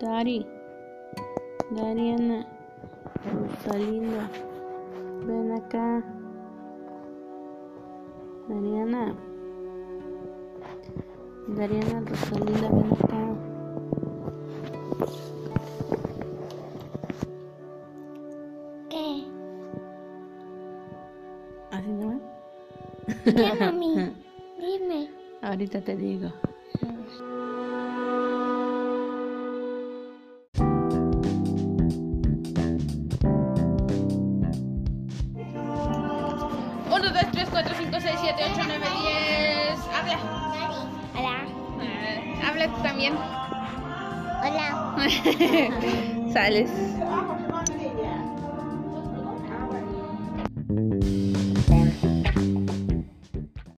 Mari, Dariana, Rosalinda, ven acá. Dariana, Dariana, Rosalinda, ven acá. ¿Qué? ¿Así no? ¿Qué, mami? Dime. Ahorita te digo. Uno, dos, tres, cuatro, cinco, seis, siete, ocho, nueve, diez. Habla. Hola. Eh, habla tú también. Hola. Sales.